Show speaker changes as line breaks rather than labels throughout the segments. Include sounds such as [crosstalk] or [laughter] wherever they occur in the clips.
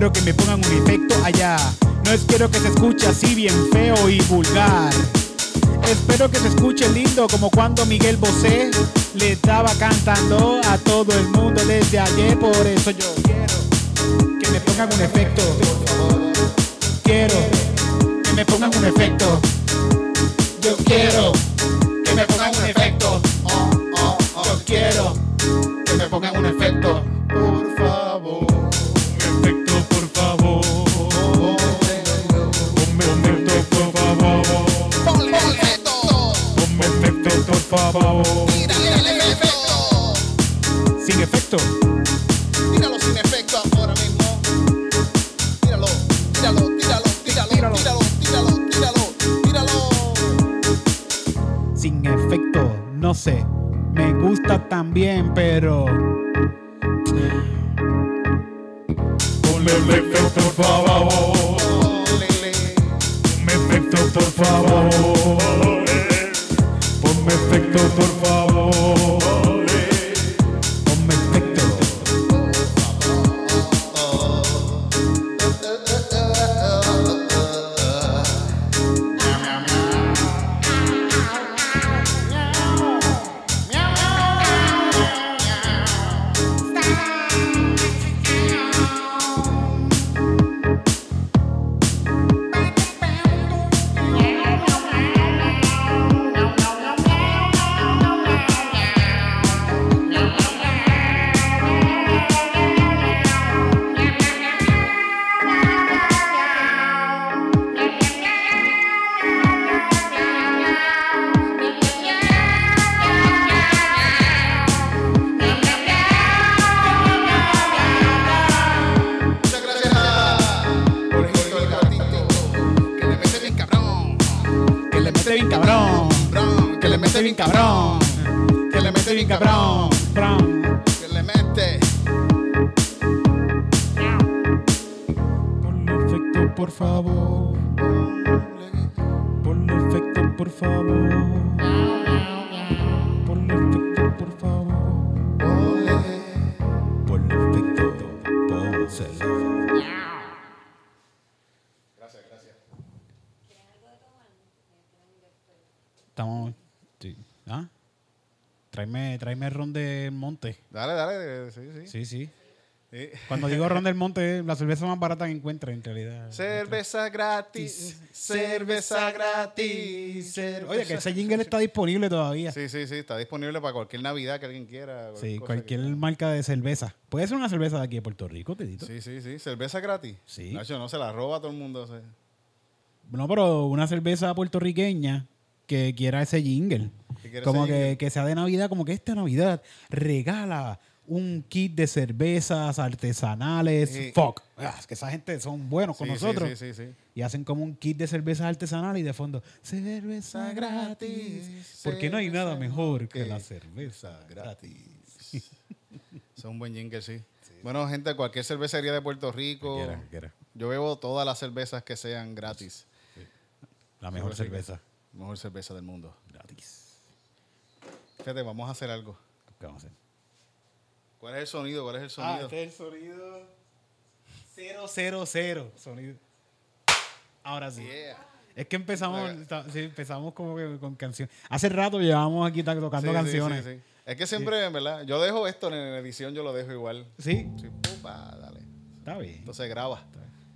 espero que me pongan un efecto allá. No es quiero que se escuche así bien feo y vulgar. Espero que se escuche lindo como cuando Miguel Bosé le estaba cantando a todo el mundo desde ayer. Por eso yo quiero que me pongan un efecto. Quiero que me pongan un efecto. Yo quiero que me pongan un efecto. Gusta también, pero. Ponle efecto, por favor. Ponme efecto, por favor. Ponme efecto, por favor. Cuando digo ron del monte, la cerveza más barata que encuentre en realidad.
Cerveza gratis, cerveza gratis. cerveza-
Oye, que ese jingle está disponible todavía.
Sí, sí, sí, está disponible para cualquier Navidad que alguien quiera.
Sí, cualquier marca de cerveza. Puede ser una cerveza de aquí de Puerto Rico, Tedito.
Sí, sí, sí, cerveza gratis.
Sí.
Nacho, no se la roba todo el mundo. sí.
No, pero una cerveza puertorriqueña que quiera ese jingle. Como
ese
que,
jingle.
que sea de Navidad, como que esta Navidad regala un kit de cervezas artesanales.
Sí.
Fuck. Ah, es que esa gente son buenos con
Sí,
nosotros.
Sí, sí, sí.
Y hacen como un kit de cervezas artesanales y de fondo, cerveza gratis. Porque no hay nada mejor que
que
la cerveza gratis.
Es un buen jingle, sí. Bueno, gente, cualquier cervecería de Puerto Rico.
Cualquiera, cualquiera.
Yo bebo todas las cervezas que sean gratis.
La mejor cerveza
Mejor cerveza del mundo.
gratis.
Fíjate, vamos a hacer algo.
¿Qué vamos a hacer?
¿Cuál es el sonido? ¿Cuál es el
Ah,
sonido?
este es el sonido 000. Sonido. Ahora sí.
Yeah.
Es que empezamos, sí, empezamos como que con canciones. Hace rato llevábamos aquí tocando
Sí,
canciones.
sí. Es que siempre, en verdad, yo dejo esto en edición, yo lo dejo igual.
Sí,
Sí, pupa, dale.
está bien.
Entonces graba.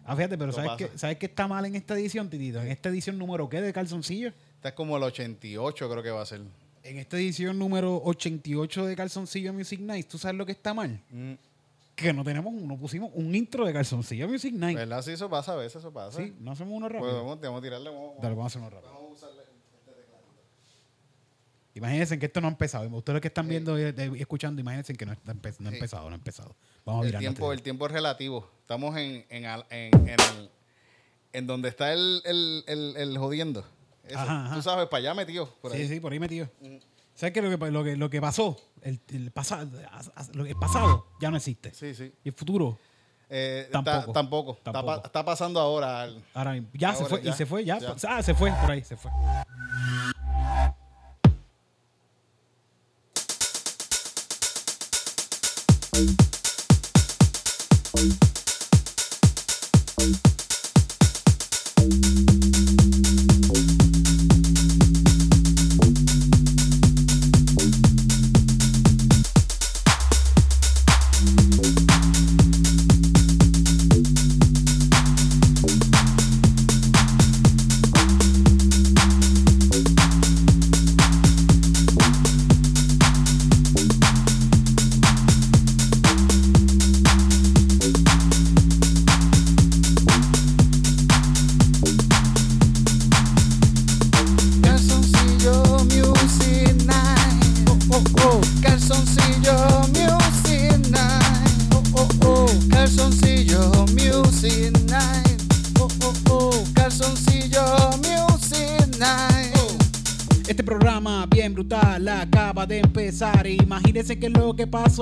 Ah, fíjate, pero ¿sabes qué, ¿sabes qué está mal en esta edición, Titito? En esta edición número ¿qué de calzoncillo?
Esta es como el 88, creo que va a ser.
En esta edición número 88 de Calzoncillo Music Night, ¿tú sabes lo que está mal?
Mm,
Que no tenemos, no pusimos un intro de Calzoncillo Music Night.
¿Verdad? Sí, eso pasa, a veces eso pasa.
Sí, no hacemos uno
Pues
rápido.
vamos, vamos a tirarle. Vamos,
Dale, vamos a hacerlo rápido.
vamos a usarle este tecladito.
Imagínense que esto no ha empezado. Ustedes que están viendo y y escuchando, imagínense que no, está empe- no ha
Sí.
empezado, no ha empezado. Vamos a
El tiempo, el tiempo es relativo. Estamos en, en, en, en, el- en donde está el, el, el, el jodiendo. Eso.
Ajá, ajá.
Tú sabes, para allá metido. Por
Sí,
ahí.
sí, por ahí metido. ¿Sabes qué? Lo que, lo que, lo que pasó, el, el, pasa- lo- el pasado ya no existe.
Sí, sí.
Y el futuro,
Eh,
Tampoco.
ta- tampoco. Está,
Tampoco.
está pasando ahora. al-
ahora mismo. Ya se fue,
ya,
y se fue, ya.
ya.
Ah, se fue, por ahí, se fue.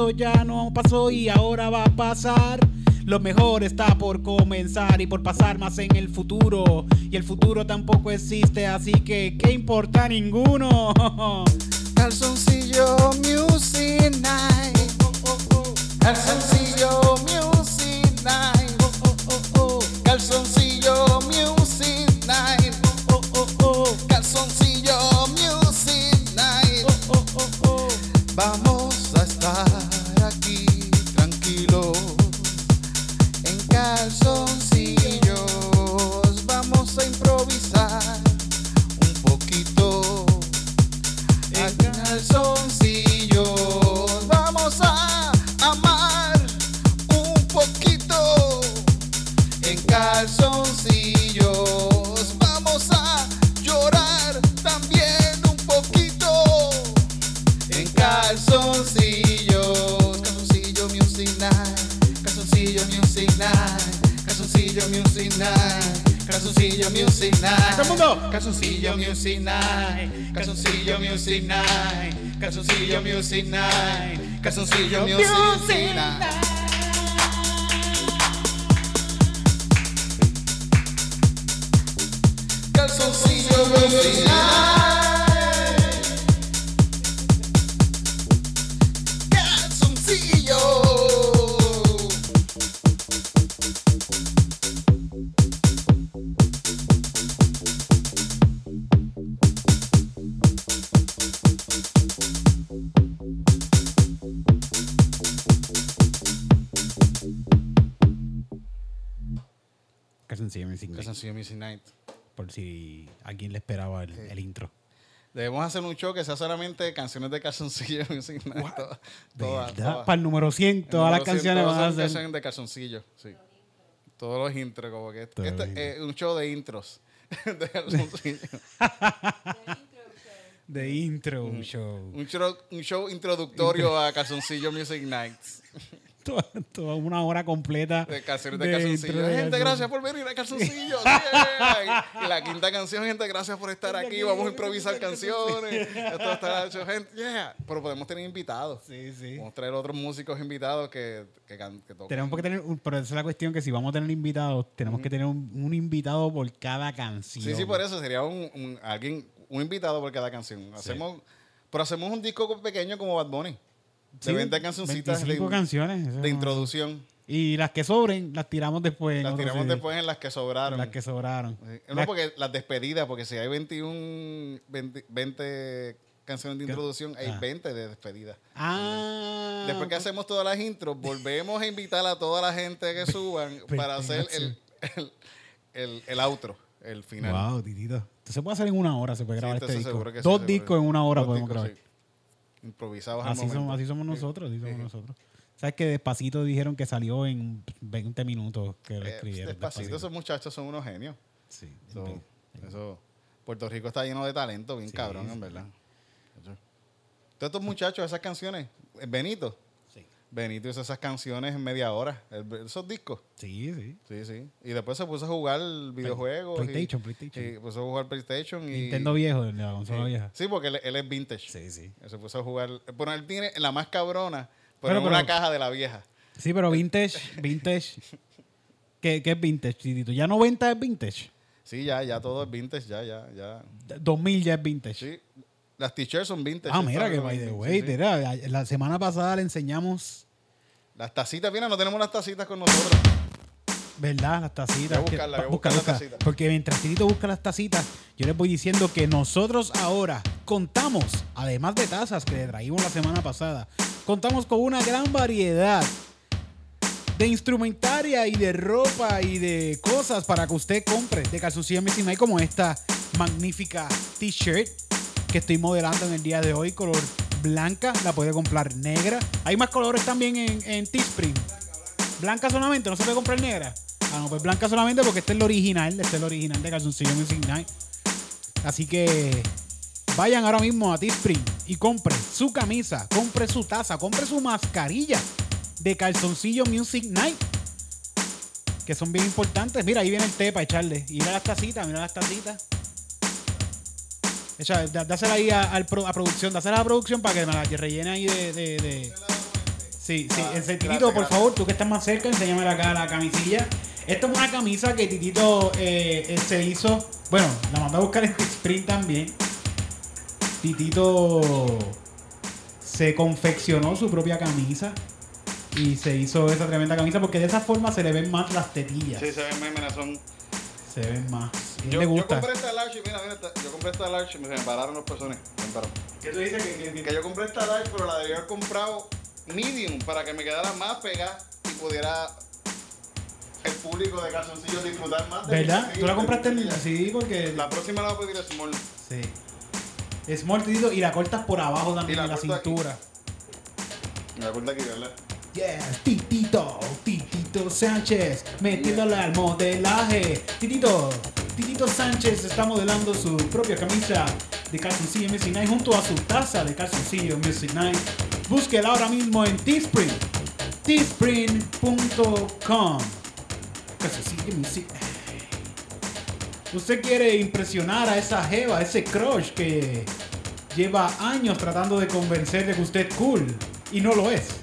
Pasó ya no pasó y ahora va a pasar. Lo mejor está por comenzar y por pasar más en el futuro. Y el futuro tampoco existe, así que ¿qué importa ninguno?
Calzoncillo Music Night. Oh, oh, oh. Calzoncillo Music Night. Calzoncillo Music Night. Calzoncillo Music Night. Calzoncillo Music Night.
Si alguien le esperaba el, el intro.
Debemos hacer un show que sea solamente canciones de calzoncillo. [laughs] Todas, todas, todas.
Para el número 100,
El
todas las
número cien,
canciones van a ser.
canciones de calzoncillo, sí. Todos los intros, como que
Todos
este
los
es un show de intros [laughs] de calzoncillo. [laughs]
De intro show.
un, show, un show introductorio a Calzoncillo Music Nights.
Toda, toda una hora completa.
De canciones de,
de
gente, gracias por venir a Calzoncillo. yeah. Y la quinta canción, gente, gracias por estar aquí. Vamos a improvisar canciones. Esto está [laughs] hecho, gente. Yeah. Pero podemos tener invitados.
Sí, sí.
Podemos traer otros músicos invitados que, que, que toquen.
Tenemos que tener, un- pero esa es la cuestión que si vamos a tener invitados, tenemos que tener un, un invitado por cada canción.
Sí, sí, por eso sería un, un- alguien, un invitado por cada canción. Hacemos, pero hacemos un disco pequeño como Bad Bunny. De
Sí,
20 cancioncitas de,
25 canciones. eso
de introducción.
Y las que sobren, las tiramos después.
Las tiramos
CD.
después en las que sobraron.
Las que sobraron.
No,
Las-
porque las despedidas, porque si hay 21, 20, 20 canciones de introducción, hay
Ah.
20 de despedida.
Ah.
Después que hacemos todas las intros, volvemos a invitar a toda la gente que suban para hacer el, el, el, el outro, el final.
Wow, titito. Esto se puede hacer en una hora, se puede grabar este disco.
sí,
Dos discos en una hora
Dos
podemos
discos,
grabar.
sí. Improvisados al
Así
momento.
somos, así somos nosotros, así somos nosotros. ¿Sabes que Despacito dijeron que salió en 20 minutos que lo
Eh,
escribieron?
despacito, esos muchachos son unos genios.
Sí.
So, eso, Puerto Rico está lleno de talento, bien
Sí,
cabrón, en verdad. Todos estos muchachos, esas canciones, eh, Benito. Benito hizo esas canciones en media hora, el- esos discos.
Sí, sí.
Sí, sí. Y después se puso a jugar videojuegos. y-
PlayStation, PlayStation.
Y puso a jugar PlayStation. Y,
Nintendo viejo, de la consola
Sí.
vieja.
Sí, porque él, él es vintage.
Sí, sí.
Él Se puso a jugar. Bueno, él tiene la más cabrona, pero,
Pero-
en una
pero-
caja de la vieja.
Sí, pero vintage, vintage. ¿Qué, qué es vintage, Titito? ¿Ya 90 es vintage?
Sí, ya, ya todo es vintage, ya, ya, ya.
2000 ya es vintage.
Sí. Las t-shirts son vintage.
ah, mira que by the way,
sí.
la semana pasada le enseñamos,
Las tacitas, mira, no tenemos las tacitas con nosotros.
¿verdad? Las tacitas.
Voy a buscarla,
pa-
voy a
busca,
buscar las
busca.
tacitas.
Porque mientras Titito busca las tacitas, yo les voy diciendo que nosotros ahora contamos, además de tazas que le traímos la semana pasada, contamos con una gran variedad de instrumentaria y de ropa y de cosas para que usted compre de calzoncillo Missing Mike como esta magnífica t-shirt que estoy modelando en el día de hoy, color blanca, la puede comprar negra. Hay más colores también en, en Teespring. Blanca solamente, no se puede comprar negra. Ah, no, pues blanca solamente porque este es el original, este es el original de calzoncillo Music Night. Así que vayan ahora mismo a Teespring y compre su camisa, compre su taza, compre su mascarilla de calzoncillo Music Night. Que son bien importantes. Mira, ahí viene el té para echarle. Mira las tacitas, mira las tacitas. Echa, da- dásela ahí a, a producción, dásela a la producción para que me la rellene ahí de. de- de- Sí, sí, el
gracias,
por favor, tú que estás más cerca, enséñame acá la camisilla. Esta es una camisa que Titito eh, eh, se hizo. Bueno, la mandó a buscar en Sprint también. Titito se confeccionó su propia camisa y se hizo esa tremenda camisa porque de esa forma se le ven más las tetillas.
Sí, se ven, mira, son.
Se ven más.
Yo,
le
yo
gusta.
compré esta large, y mira, mira, esta- yo compré esta large y me se me pararon los personas.
¿Qué tú dices que,
Que yo compré esta large, pero la debía haber comprado medium para que me quedara más pegada y pudiera el público de calzoncillos disfrutar más de
¿Verdad?
mi
¿Tú la compraste en
calzoncillo.
Sí, porque.
La próxima la voy a pedir small.
Sí. Small Titito y la cortas por abajo también
la
en la
corto aquí.
cintura.
Me acuerdo aquí, ¿verdad?
Yes, Titito, Titito Sánchez, metiéndole al modelaje. Titito, Titito Sánchez está modelando su propia camisa de calzoncillo Music Night junto a su taza de calzoncillo Music Night. Búsquela ahora mismo en Teespring, teespring.com. Calzoncillo Night. Usted quiere impresionar a esa jeva, a ese crush que lleva años tratando de convencer de que usted es cool y no lo es.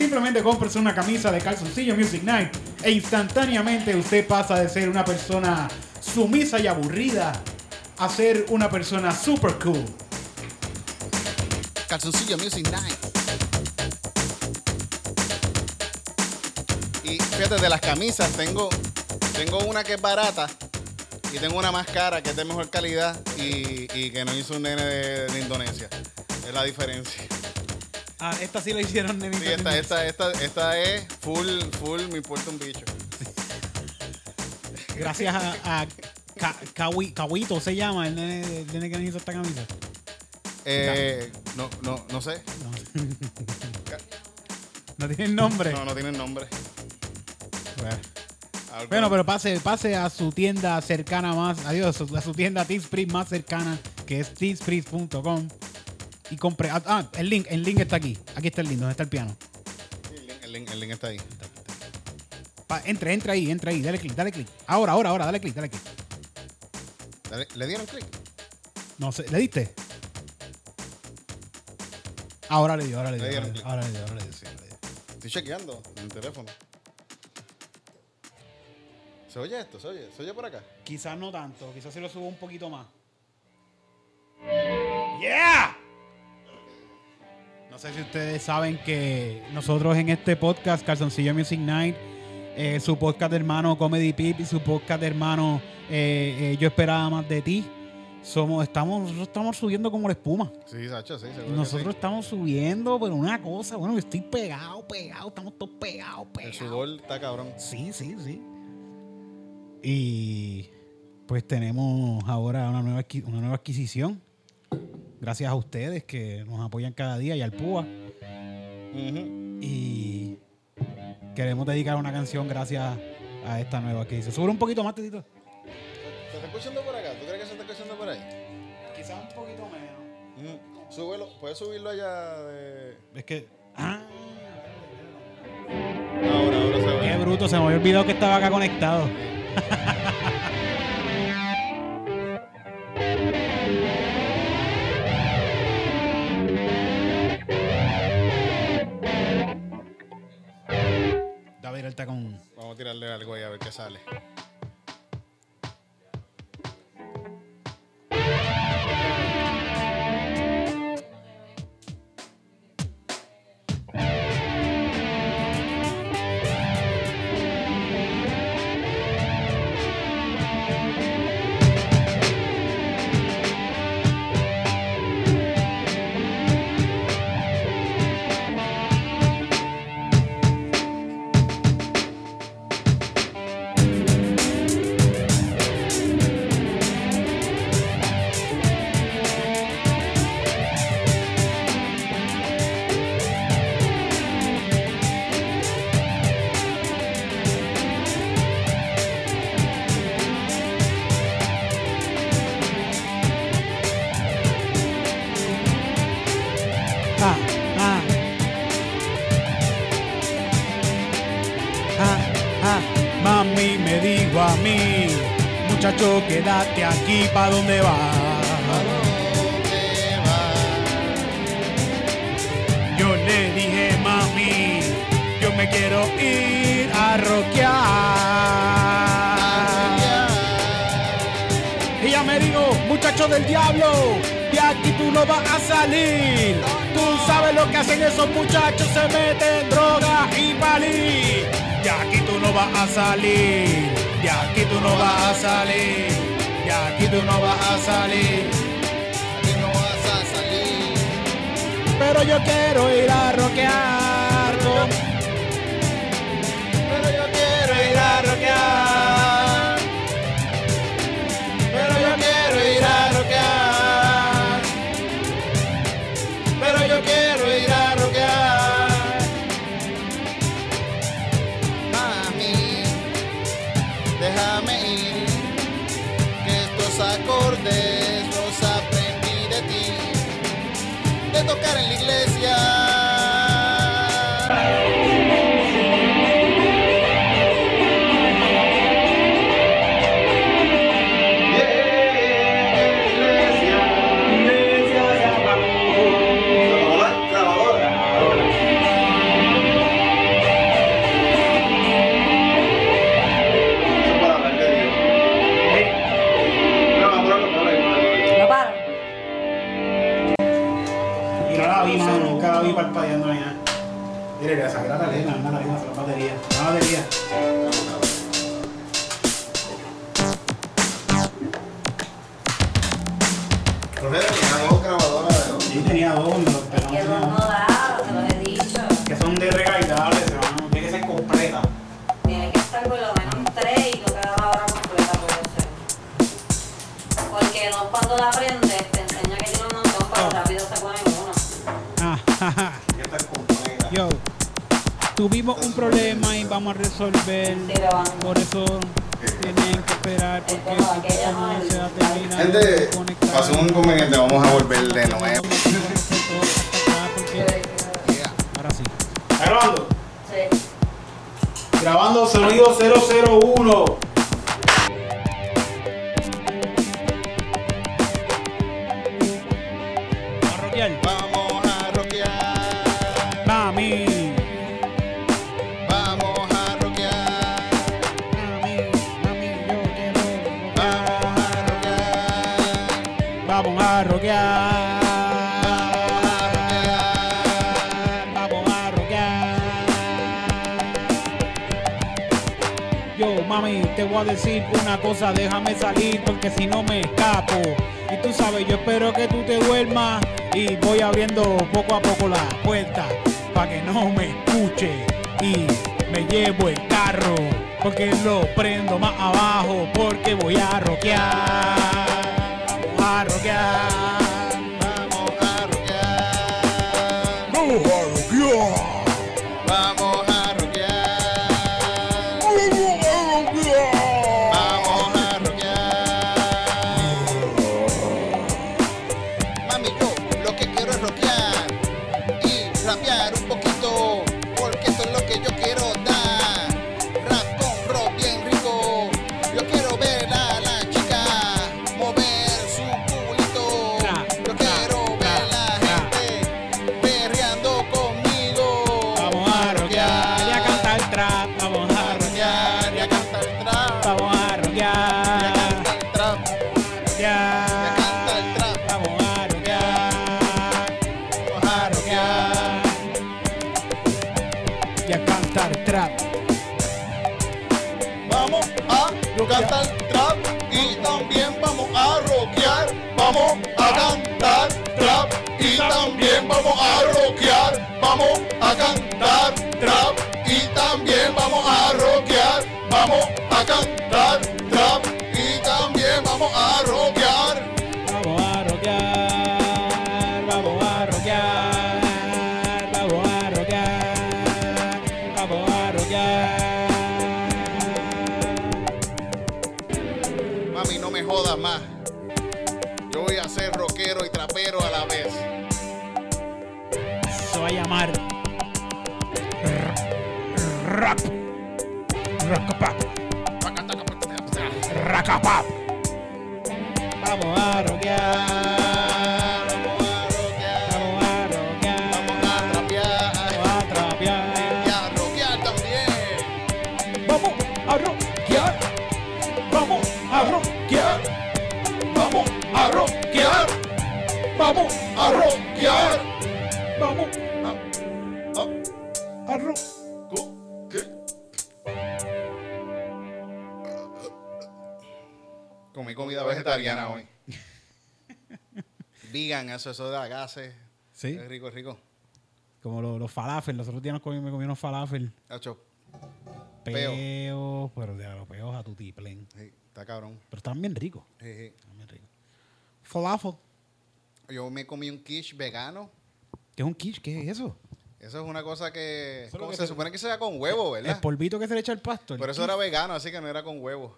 Simplemente cómprese una camisa de calzoncillo Music Night e instantáneamente usted pasa de ser una persona sumisa y aburrida a ser una persona super cool.
Calzoncillo Music Night. Y fíjate, de las camisas tengo, tengo una que es barata y tengo una más cara que es de mejor calidad y, y que no hizo un nene de, de Indonesia. Es la diferencia.
Ah, esta sí la hicieron de
Sí, esta, esta, esta, esta es full, full, me importa un bicho.
Gracias a, a se llama el nene, el nene que nos hizo esta camisa.
Eh, no, no, no sé.
No tiene nombre.
No, no tienen nombre.
Bueno, pero pase, pase a su tienda cercana más, adiós, a su tienda Teespring más cercana, que es teespring.com y compre. Ah, ah, el link, el link está aquí. Aquí está el link, donde está el piano.
Sí, el, link, el, link, el link está ahí.
Pa- entre, entre ahí, entre ahí, dale clic, dale clic. Ahora, ahora, ahora, dale clic, dale clic.
¿Le dieron clic?
No sé, ¿le diste? Ahora le dio, ahora le dio.
Le
Ahora le ahora le dio, ahora le dio, sí, ahora le dio.
Estoy chequeando en el teléfono. ¿Se oye esto? ¿Se oye? ¿Se oye por acá?
Quizás no tanto, quizás se lo subo un poquito más. ¡Yeah! No sé si ustedes saben que nosotros en este podcast, Calzoncillo Music Night, eh, su podcast de hermano Comedy Pip y su podcast de hermano eh, eh, Yo esperaba más de ti, somos, estamos, nosotros estamos subiendo como la espuma.
Sí, Sacho, sí, seguro.
Y
que
nosotros
sí.
estamos subiendo, pero una cosa, bueno, yo estoy pegado, pegado, estamos todos pegados,
El
pegados.
sudor está cabrón.
Sí, sí, sí. Y pues tenemos ahora una nueva, una nueva adquisición. Gracias a ustedes que nos apoyan cada día y al PUA. Y queremos dedicar una canción gracias a esta nueva adquisición. Sube un poquito más, Titito.
¿Se está escuchando por acá? ¿Tú crees que se está escuchando por ahí?
Quizás un poquito menos.
Súbelo, puedes subirlo allá de.
Es que. Ah,
Ahora, ahora se
qué
ve.
bruto, se me había olvidado que estaba acá conectado. [laughs]
algo ahí a ver qué sale.
¿A dónde vas? Yo le dije, mami, yo me quiero ir a rockear. Ella me dijo, muchacho del diablo, de aquí tú no vas a salir. Tú sabes lo que hacen esos muchachos, se meten droga y palí. De aquí tú no vas a salir, de aquí tú no vas a salir, aquí tú no vas a salir.
Aquí no vas a salir.
Pero yo quiero ir a rockear con- resolver. Por eso tienen que esperar porque
no,
se ha terminado
Gente,
de conectar.
pasó un inconveniente, vamos a volver de nuevo.
Ahora sí. ¿Está grabando?
Sí.
Grabando sonido 001. Te voy a decir una cosa, déjame salir porque si no me escapo. Y tú sabes, yo espero que tú te duermas y voy abriendo poco a poco la puerta para que no me escuche y me llevo el carro porque lo prendo más abajo porque voy a. Vamos a rockear.
么？Vegetariana hoy. Vegan, eso, eso da gases.
Sí.
Es rico, es rico.
Como los, los falafel. Los otros días nos comí, me comí unos falafel.
Hacho, Peo.
Peos, pero de los peos a tu tiplen.
sí, está cabrón.
Pero están bien ricos.
Sí, sí.
Están bien ricos. Falafel.
Yo me comí un quiche vegano.
¿Qué es un quiche? ¿Qué es eso?
Eso es una cosa que,
Eso es lo
¿cómo
que
se supone que sea con huevo,
El
¿verdad?
polvito que se le echa al pasto. el
Pero eso
quiche.
era vegano, así que no era con huevo.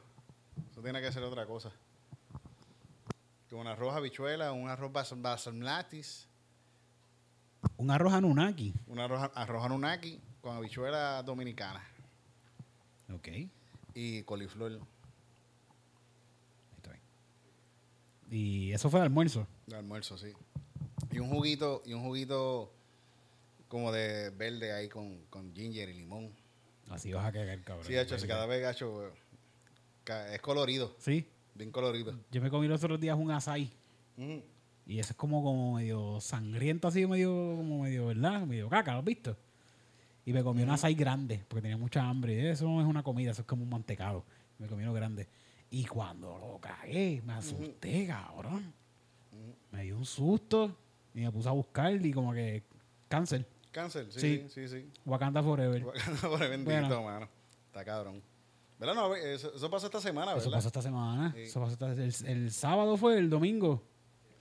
Eso tiene que ser otra cosa. Con un arroz habichuela, un arroz bas- basmati,
Un arroz anunnaki.
un arroz, arroz anunnaki con habichuela dominicana
Ok.
Y coliflor
está bien. Y eso fue de almuerzo.
de almuerzo, sí. Y un juguito, y un juguito como de verde ahí con, con ginger y limón.
Así vas a cagar, cabrón.
Sí, hecho, cada vez gacho, es colorido,
Sí.
Bien colorido.
Yo me comí los otros días un açaí.
Ujú.
Y ese es como, como medio sangriento, así medio, como medio, ¿verdad? Medio caca, ¿lo has visto? Y me comí un açaí grande, porque tenía mucha hambre. Eso no es una comida, eso es como un mantecado. Me comí uno grande. Y cuando lo cagué, me asusté, cabrón. Me dio un susto y me puse a buscar y como que cáncer.
Cáncer, sí,
Sí.
sí, sí.
Wakanda Forever.
Por bendito,
Bueno.
mano. Está cabrón. ¿Verdad? No, eso, eso pasó esta semana,
Eso
¿verdad?
pasó esta semana.
Sí.
Eso pasó esta- el, el sábado fue, el domingo.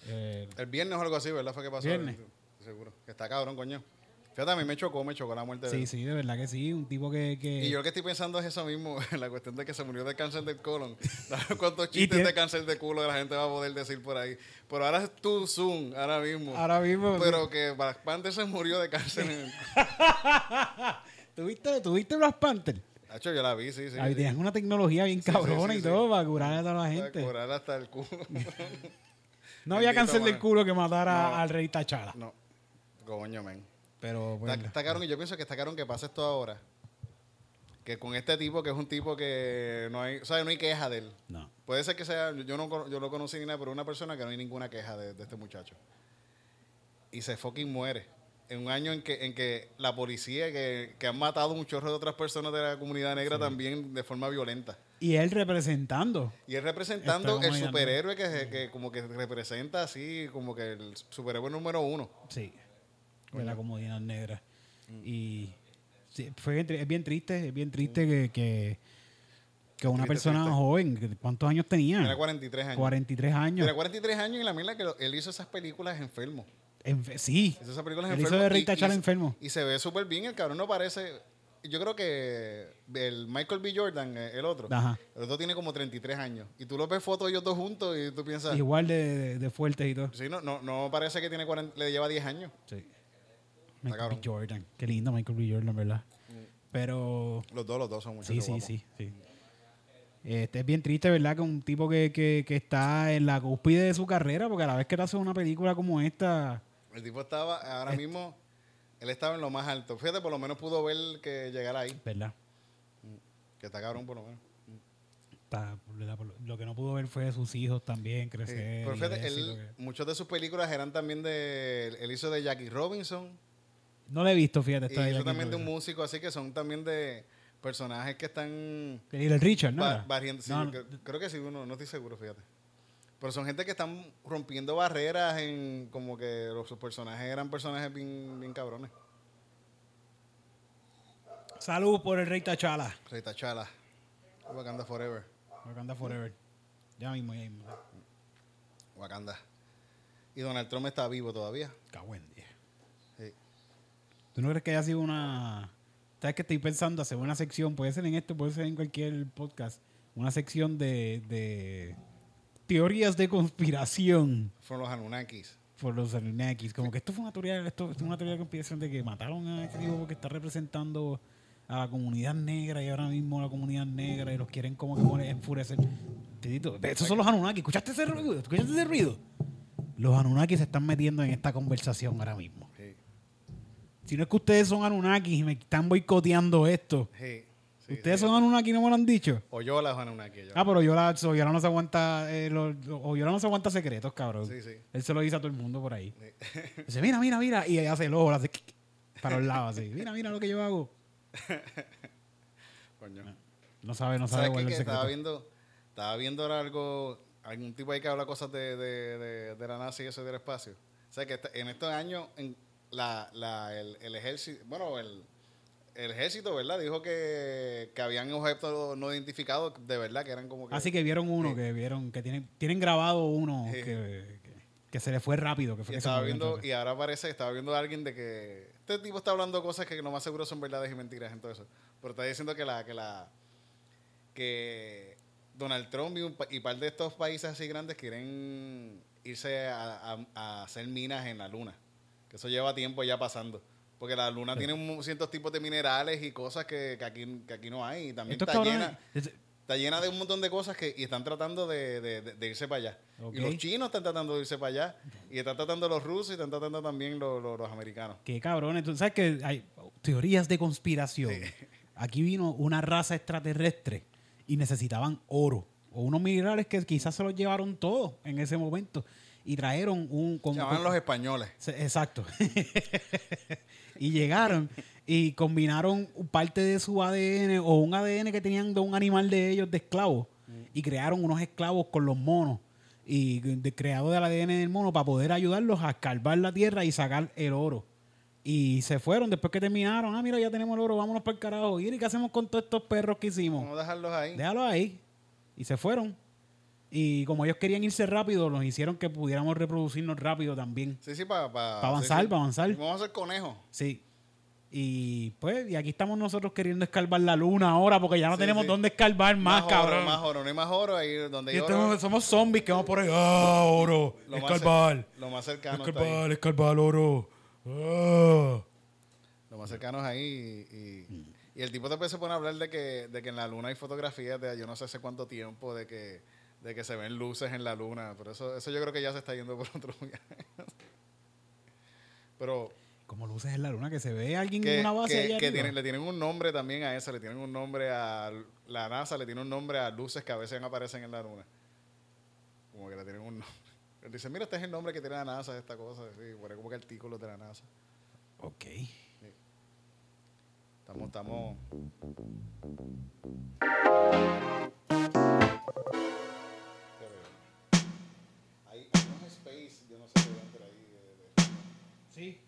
Eh,
El viernes o algo así, ¿verdad? Fue que pasó.
Viernes.
Seguro. Que está cabrón, coño. Fíjate, a mí me chocó, me chocó la muerte de
sí,
él.
sí, de verdad que sí. Un tipo que... que
Y yo lo que estoy pensando es eso mismo, [laughs] la cuestión de que se murió de cáncer del colon. [laughs] ¿Sabes cuántos chistes de cáncer de culo la gente va a poder decir por ahí? Pero ahora es tu Zoom, ahora mismo.
Ahora mismo...
Pero que Black Panther se murió de cáncer. en el- [laughs]
¿Tuviste, ¿Tuviste Black Panther?
Hacho, yo la vi, sí, sí.
Ahí tenían una tecnología bien cabrona y todo para curar a toda la
Para
gente.
curar hasta el culo. [laughs]
No había cáncer del culo que matara
No.
al rey Tachala.
no. Coño, men.
Pero
Está,
bueno,
está cabrón y yo pienso que está que pase esto ahora. Que con este tipo, que es un tipo que no hay, o sea, no hay queja de él.
no.
Puede ser que sea, yo no yo lo conocí ni nada, pero una persona que no hay ninguna queja de, de este muchacho. Y se fucking muere. En un año en que, en que la policía, que, que han matado un chorro de otras personas de la comunidad negra también de forma violenta.
Y él representando.
Y él representando el superhéroe que, que como que representa así, como que el superhéroe número uno.
Sí. De la comunidad negra.
Mm.
Y sí, fue es bien triste, es bien triste que, que, que una.
Triste,
persona
triste.
joven, ¿cuántos años tenía?
Tiene 43 años.
43 años.
Tiene 43 años y la mierda que lo- él hizo esas películas enfermo.
Enfe- sí.
Hizo esas películas
Él
enfermo.
hizo de Rey
y-
enfermo.
Y se ve súper bien, el cabrón no parece... Yo creo que el Michael B. Jordan, el otro,
Ajá.
el otro tiene como 33 años. Y tú lo ves fotos ellos dos juntos y tú piensas...
Igual de, de, de fuertes y todo.
Sí, no, no, no parece que tiene 40, le lleva 10 años.
Sí. Michael. B. Jordan. Qué lindo Michael B. Jordan, ¿verdad? Pero
Los dos, los dos son muchachos
sí, sí, sí, sí. Este, es bien triste, ¿verdad? Que un tipo que, que, que está en la cúspide de su carrera, porque a la vez que te hace una película como esta,
El tipo estaba, ahora mismo, él estaba en lo más alto. Fíjate, por lo menos pudo ver que llegara ahí.
¿verdad?
Que está cabrón, por lo menos.
Está- ¿verdad? Por lo- que no pudo ver fue sus hijos también
Sí.
crecer.
Pero
y
fíjate,
y
él-
que-
muchas de sus películas eran también de. Él hizo de Jackie Robinson.
No le he visto, fíjate.
Y
esta de
hizo también de un músico, así que son también de. personajes que están
Y el Richard, ¿no?
barriendo. sí,
No, no,
creo que sí, uno, no estoy seguro, fíjate. Pero son gente que están rompiendo barreras en como que los sus personajes eran personajes bien, bien cabrones.
Salud por el Rey Tachala.
Rey T'Challa, Wakanda Forever,
Wakanda Forever. Ya mismo, ya mismo.
Wakanda. Y Donald Trump está vivo todavía.
En diez.
Sí.
¿Tú no crees que haya sido una... ¿Sabes que estoy pensando hacer una sección? Puede ser en este, puede ser en cualquier podcast. Una sección de, de teorías de conspiración
Fueron los Anunnakis.
por los Anunnakis. Como que esto fue una teoría, esto, esto es una teoría de conspiración de que mataron a este tipo porque está representando a la comunidad negra y ahora mismo la comunidad negra y los quieren como que poner, enfurecer. Titito, esos son los Anunnakis. ¿Escuchaste ese ruido? ¿Escuchaste ese ruido? Los Anunnakis se están metiendo en esta conversación ahora mismo.
Sí.
Si no es que ustedes son Anunnakis y me están boicoteando esto.
Sí. Sí,
ustedes
sí.
son Anunnaki no me lo han dicho.
O yo las Anunnaki. yo.
Ah, pero Yola, so, Yola no se aguanta, eh, lo- lo- o Yola no se aguanta secretos, cabrón.
Sí, sí.
Él se lo dice a todo el mundo por ahí. [laughs] Dice, mira, mira, mira. Y ella hace el ojo, hace [laughs] para los lados así. Mira, mira lo que yo hago. [laughs]
Coño.
No sabe, no sabe el secreto.
estaba viendo, estaba viendo ahora algo, algún tipo ahí que habla cosas de, de, de, de la NASA y eso del espacio. O sea, que en estos años en la, la, el, el ejército, bueno, el, el ejército, ¿verdad? Dijo que, que habían objetos no identificados de verdad, que eran como que...
Así que vieron uno,
Sí.
que vieron, que tienen, tienen grabado uno
Sí.
que, que, que se le fue rápido, que fue
Y
que
estaba viendo, y ahora parece que estaba viendo a alguien de que este tipo está hablando cosas que lo más seguro son verdades y mentiras en todo eso. Pero está diciendo que la, que la, que Donald Trump y un y par de estos países así grandes quieren irse a, a- a hacer minas en la luna. Que eso lleva tiempo ya pasando. Porque la luna tiene un, ciertos tipos de minerales y cosas que, que aquí, que aquí no hay. Y también
Estos
está
cabrones-
llena, está llena de un montón de cosas que y están tratando de, de- de- de irse para allá.
Ok.
Y los chinos están tratando de irse para allá. Y están tratando los rusos y están tratando también los, los- los americanos.
Qué cabrones. Tú sabes que hay teorías de conspiración. Aquí vino una raza extraterrestre y necesitaban oro o unos minerales que quizás se los llevaron todos en ese momento y trajeron un...
Se
con-
llaman
con-
los españoles.
Se- Exacto. [laughs] y llegaron y combinaron parte de su ADN o un ADN que tenían de un animal de ellos de esclavos y crearon unos esclavos con los monos y de, creado del ADN del mono para poder ayudarlos a escarbar la tierra y sacar el oro. Y se fueron después que terminaron. Ah, mira, ya tenemos el oro, vámonos para el carajo. ¿Y qué hacemos con todos estos perros que hicimos?
Vamos a dejarlos ahí.
Déjalo ahí. Y se fueron. Y como ellos querían irse rápido, nos hicieron que pudiéramos reproducirnos rápido también.
Sí, sí, para
Pa' avanzar, pa' avanzar.
Vamos a hacer conejos.
Sí. Y pues, y aquí estamos nosotros queriendo escarbar la luna ahora porque ya no
Sí,
tenemos dónde escarbar más,
oro,
cabrón.
más oro. No hay más oro ahí donde
y
hay oro.
somos zombies que vamos por ahí. ¡Ah, oro!
Lo más,
escarbar.
cer- lo más cercano.
Escarbar, escarbar, oro. Ah.
Lo más cercano es ahí. Y, y- y el tipo después se pone a hablar de que, de que en la luna hay fotografías de yo no sé hace cuánto tiempo de que, de que se ven luces en la luna. Pero eso, eso yo creo que ya se está yendo por [laughs] otro lugar. Pero
Como luces en la luna, que se ve alguien
que,
en una base
que-
allá
que tienen- le tienen un nombre también a eso, le tienen un nombre a la NASA, le tiene un nombre a luces que a veces aparecen en la luna. Como que le tienen un nombre. [laughs] Él dice, mira, este es el nombre que tiene la NASA, esta cosa. Sí, pone como que artículos de la NASA.
Ok.
Estamos, estamos.
Sí.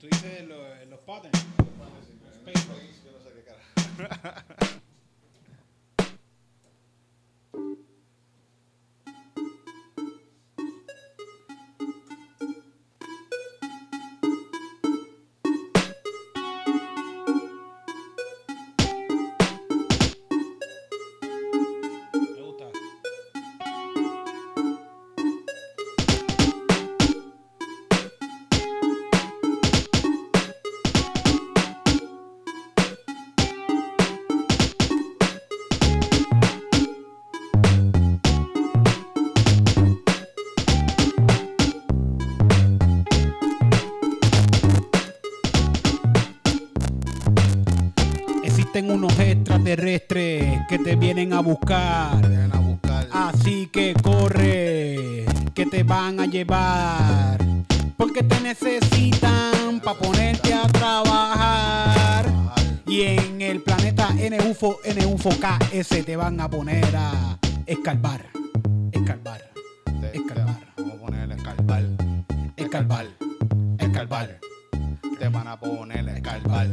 Tú dices los, los patterns.
Space, yo no sé qué carajo.
Existen unos extraterrestres que te vienen a buscar.
Vienen a buscar.
Así que corre, que te van a llevar. Porque te necesitan para ponerte a trabajar. Y en el planeta NUFO, NUFO KS te van a poner a.
Te- te-
Escarbar.
Vamos a ponerle escarbar.
Escarbar.
Escarbar. Te van a poner escarbar.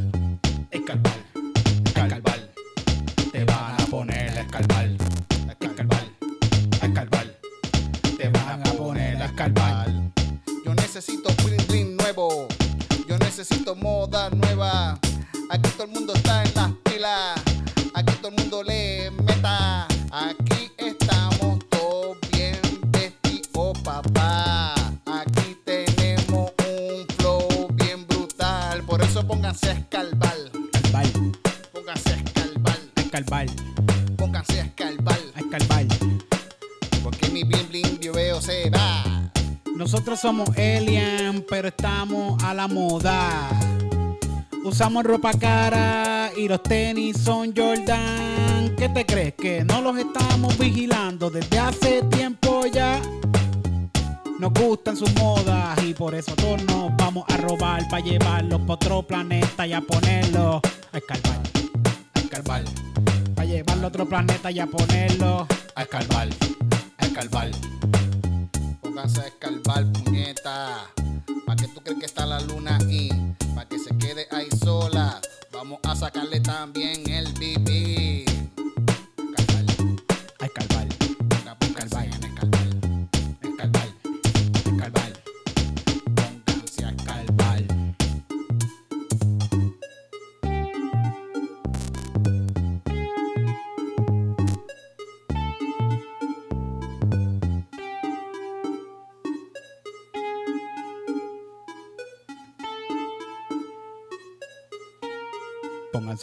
Somos alien, pero estamos a la moda. Usamos ropa cara y los tenis son Jordan. ¿Qué te crees? Que no los estamos vigilando desde hace tiempo ya. Nos gustan sus modas y por eso todos nos vamos a robar para llevarlos para otro planeta y a ponerlos a escarbar. A escarbar. Para llevarlo a otro planeta y a ponerlos
A escarbar. A escarbar. Pónganse a escarbar, puñeta. ¿Para qué tú crees que está la luna ahí? Para que se quede ahí sola. Vamos a sacarle también el bibí.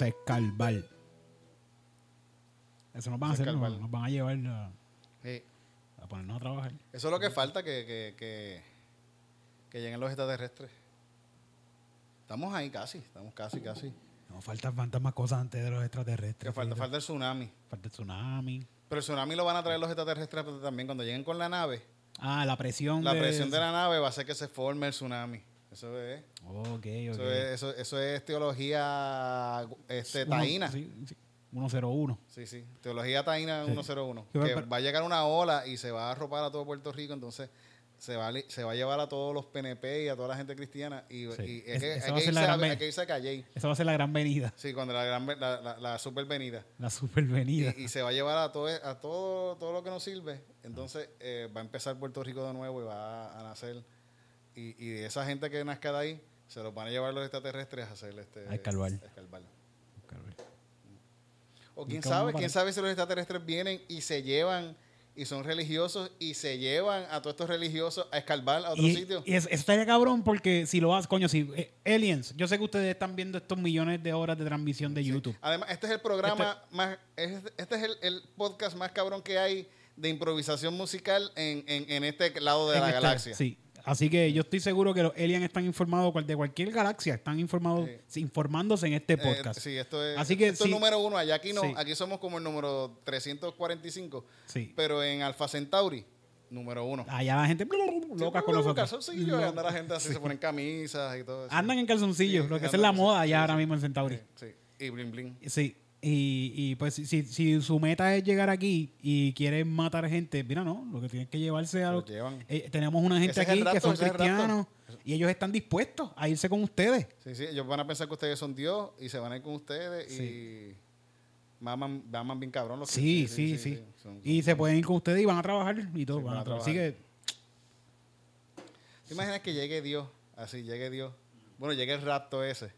A escarbar. Eso nos van a hacer,
Escarbar.
nos, van a llevar a,
Sí.
a ponernos a trabajar.
Eso es lo que falta, que, que, que, que lleguen los extraterrestres. Estamos ahí casi, estamos casi, casi.
Nos faltan faltan más cosas antes de los extraterrestres.
Que falta, falta el tsunami.
Falta el tsunami.
Pero el tsunami lo van a traer los extraterrestres también cuando lleguen con la nave.
Ah, la presión.
La presión de la nave va a hacer que se forme el tsunami. Eso es,
Ok, ok.
eso es, eso, eso es teología este,
Uno-
taína.
sí, sí, 101.
Sí, sí. Teología taína
Sí.
101.
Que va-
Que
pero-
va a llegar una ola y se va a arropar a todo Puerto Rico, entonces se va, a se va a llevar a todos los PNP y a toda la gente cristiana. Y,
Es-
que, hay,
va a
que
ser la
irse a, hay que irse a Calley.
Esa va a ser la gran venida.
Sí, cuando la, gran, la, la, la supervenida.
La supervenida.
Y, y se va a llevar a todo, a todo, todo lo que nos sirve. Entonces eh, va a empezar Puerto Rico de nuevo y va a, nacer. Y, y de esa gente que nazca de ahí, se los van a llevar los extraterrestres a hacer este.
A escarbar.
O quién sabe, quién sabe si los extraterrestres vienen y se llevan y son religiosos y se llevan a todos estos religiosos a escarbar a otro
Y,
sitio.
y eso, eso estaría cabrón porque si lo haces, coño, si eh, Aliens, yo sé que ustedes están viendo estos millones de horas de transmisión de YouTube.
Además, este es el programa más, es- este es el, el podcast más cabrón que hay de improvisación musical en, en, en este lado de
En
la
esta-
galaxia.
Sí. Así que yo estoy seguro que los aliens están informados de cualquier galaxia, están informados, sí, informándose en este
Eh,
podcast.
sí, esto es,
Así que
esto
sí.
es número uno. Allá aquí no,
Sí.
aquí somos como el número 345.
Sí.
Pero en Alpha Centauri, número uno.
Allá la gente loca con nosotros.
Calzoncillos, anda la gente así, se ponen camisas y todo eso.
Andan en calzoncillos, lo que es la moda allá ahora mismo en Centauri.
Sí, sí. Y bling bling.
Sí. Y, y pues si, si- su meta es llegar aquí y quieren matar gente, mira, no, lo que tienen que llevarse a
Lo
los... Eh, tenemos una gente aquí que son cristianos y ellos están dispuestos a irse con ustedes.
Sí, sí, ellos van a pensar que ustedes son Dios y se van a ir con ustedes y maman, maman bien cabrón los que-
Sí, sí, sí.
Son-
Y se pueden ir con ustedes y van a trabajar y todo.
Sí,
van a trabajar. Así que
¿Te imaginas que llegue Dios? Así, llegue Dios. Bueno, llegue el rapto ese.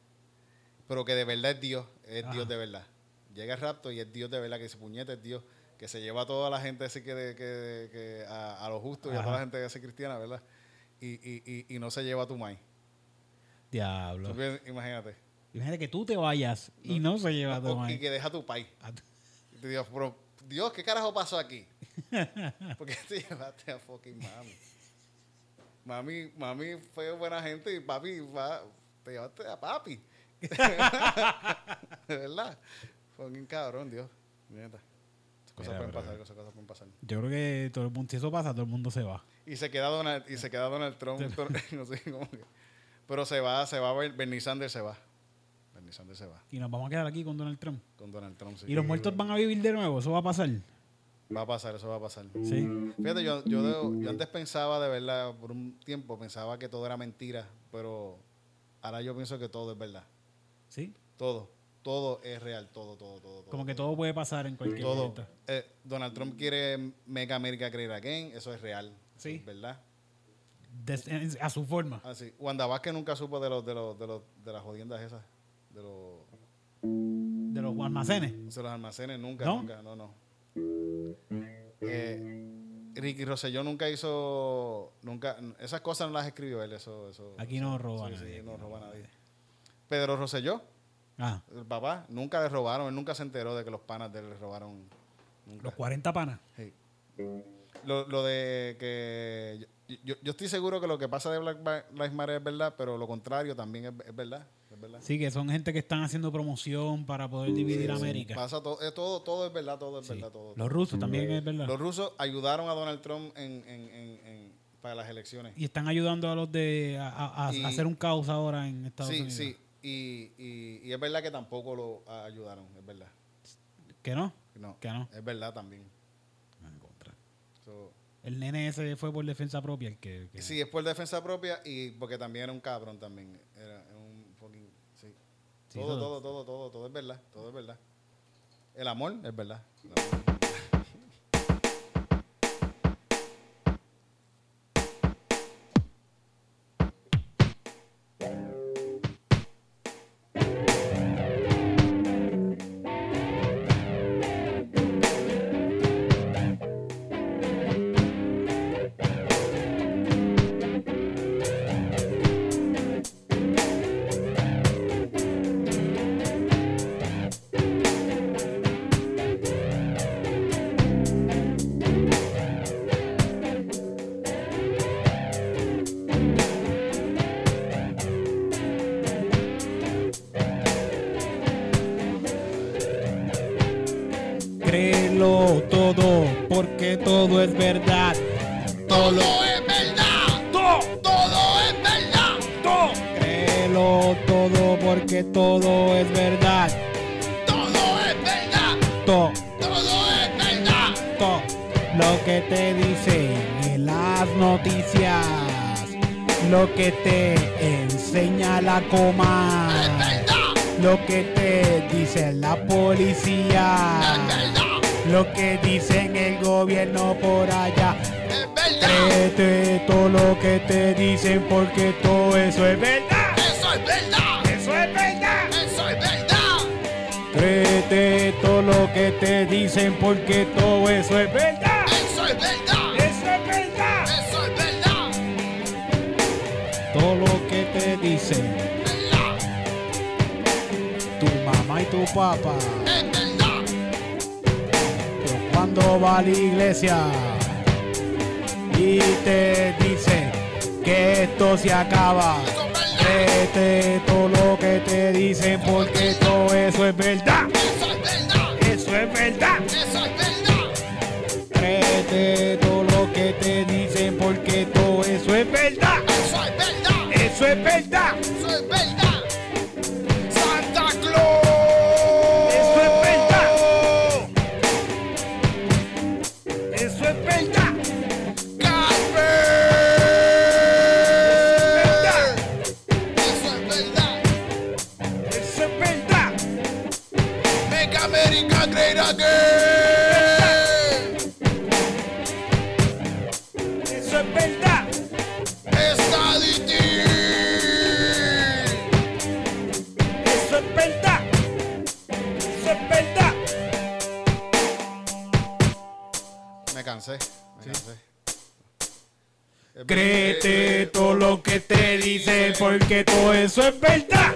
Pero que de verdad es Dios. Es
Ajá.
Dios de verdad. Llega el rapto y es Dios de verdad. Que se puñete es Dios. Que se lleva a toda la gente así que, de- que, que a, a los justos y a toda la gente así cristiana, ¿verdad? Y, y, y, y no se lleva a tu mai.
diablo.
Piensas- Imagínate.
Imagínate que tú te vayas y no se lleva a tu madre.
y que deja a tu país. Y te digo, pero, Dios, ¿qué carajo pasó aquí? [laughs] ¿Por qué te llevaste a fucking mami? Mami, mami fue buena gente y papi, va, te llevaste a papi. de [laughs] verdad. Fucking cabrón, Dios. Neta. Esas cosas
Mira,
pueden pasar, esas cosas pueden pasar.
Yo creo que todo el mundo, si eso pasa, todo el mundo se va.
Y se queda Donald, y se queda Donald Trump. [laughs] no sé, que- pero se va, se va, Ber- Bernie Sanders se va. Bernie dónde se va.
Y nos vamos a quedar aquí con Donald Trump.
Con Donald Trump. sí.
Y los muertos van a vivir de nuevo, eso va a pasar.
Va a pasar, eso va a pasar.
Sí.
Fíjate, yo, yo, de- yo antes pensaba de verdad, por un tiempo pensaba que todo era mentira, pero ahora yo pienso que todo es verdad.
Sí.
Todo, todo es real, todo, todo, todo. todo
Como que todo puede pasar en cualquier
Todo.
momento.
Eh, Donald Trump quiere Make America Great Again, eso es real.
Sí.
es ¿Verdad?
Des- a su forma.
Así. Wanda Vázquez nunca supo de los, de los, de los, de las jodiendas esas, de los,
De los almacenes.
de los almacenes, nunca,
¿No?
nunca, no, no. Eh, Ricky Rosselló nunca hizo, nunca, esas cosas no las escribió él, eso, eso.
Aquí no roba
sí,
nadie,
sí, no
no
roba
roba
nadie. Pedro Rosselló,
Ah,
el papá, nunca le robaron, él nunca se enteró de que los panas de él le robaron. Nunca.
los 40 panas.
Sí. Lo, lo de que yo, yo, yo estoy seguro que lo que pasa de Black Lives Matter es verdad, pero lo contrario también es, es verdad. Es verdad.
Sí, que son gente que están haciendo promoción para poder dividir América.
Pasa todo, eh, todo, todo es verdad, todo es
Sí.
verdad, todo.
Los rusos también es verdad.
Los rusos ayudaron a Donald Trump en, en- en- en- para las elecciones.
Y están ayudando a los de a, a- a
Y-
hacer un caos ahora en Estados
Sí,
Unidos.
sí. Y, y, y es verdad que tampoco lo ayudaron, es verdad.
¿Que no?
No,
Que no.
es verdad también. So,
El nene ese fue por defensa propia el que... que-
Sí, es por defensa propia y porque también era un cabrón también. Era un fucking... Sí.
Sí,
todo,
todo.
todo, todo, todo, todo es verdad. Todo es verdad. El amor es verdad. El amor
Todo, Todo es verdad.
todo.
Créelo todo, porque todo es verdad.
Todo es verdad.
Todo,
Todo es verdad.
todo. Lo que te dicen en las noticias, lo que te enseña la
Es
coma,
verdad.
lo que te dice la
Es
policía,
verdad.
lo que dicen el gobierno por allá. Créete todo lo que te dicen porque todo eso es verdad.
Eso es verdad.
Eso es verdad.
Eso es verdad.
Créete todo lo que te dicen porque todo eso es verdad.
Eso es verdad.
Eso es verdad.
Eso es verdad.
Todo lo que te dicen tu mamá y tu papá.
Es verdad.
Pero cuando va a la iglesia y te dice que esto se acaba. Créete todo lo que te dicen porque todo eso es verdad.
Eso es verdad.
Créete todo lo que te dicen porque todo eso es verdad.
Eso es verdad.
Eso es verdad.
Cansé, me cansé. Es
Créete todo lo que te dicen porque todo eso es verdad.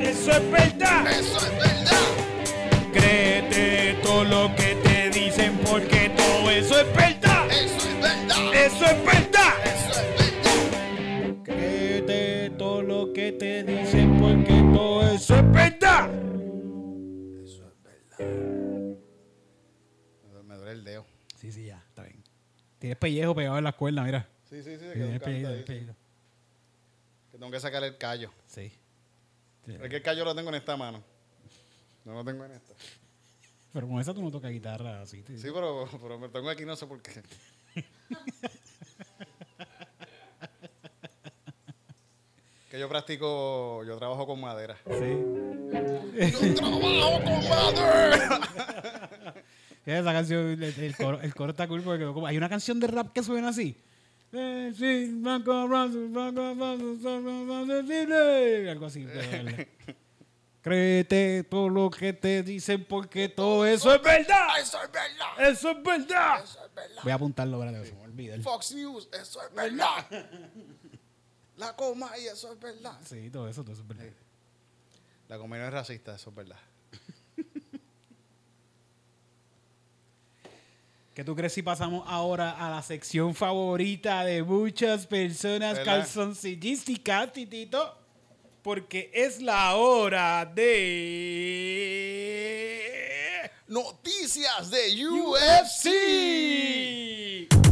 Eso es verdad.
Eso es verdad.
Créete todo lo que te dicen porque todo eso es verdad.
Eso es verdad.
Eso es verdad.
Eso es verdad.
Créete todo lo que te dicen porque todo eso es verdad. Sí, sí, ya, está bien. Tienes pellejo pegado en la cuerda, mira.
Sí, sí, sí, se quedó
Tienes
un canto
pellejo,
ahí,
tienes pellejo.
Que tengo que sacar el callo.
Sí.
Es que el callo lo tengo en esta mano. No lo tengo en esta.
Pero con esa tú no tocas guitarra así. tío.
Sí, pero, pero me tengo aquí no sé por qué. [laughs] que yo practico, yo trabajo con madera.
Sí.
Yo trabajo con madera. [laughs]
Esa canción, el, el coro, el coro está cool porque quedó como- hay una canción de rap que suena así. Algo así. [laughs] Créete todo lo que te dicen porque todo eso es verdad.
Eso es verdad.
Eso es verdad.
Eso es verdad.
Voy a apuntarlo, ¿verdad? Se me olvida.
Fox News, eso es verdad. [laughs] La coma y eso es verdad.
Sí, todo eso, todo eso es verdad.
La comedia es racista, eso es verdad.
¿Qué tú crees si pasamos ahora a la sección favorita de muchas personas calzoncillísticas, Titito? Porque es la hora de...
Noticias de UFC.
UFC.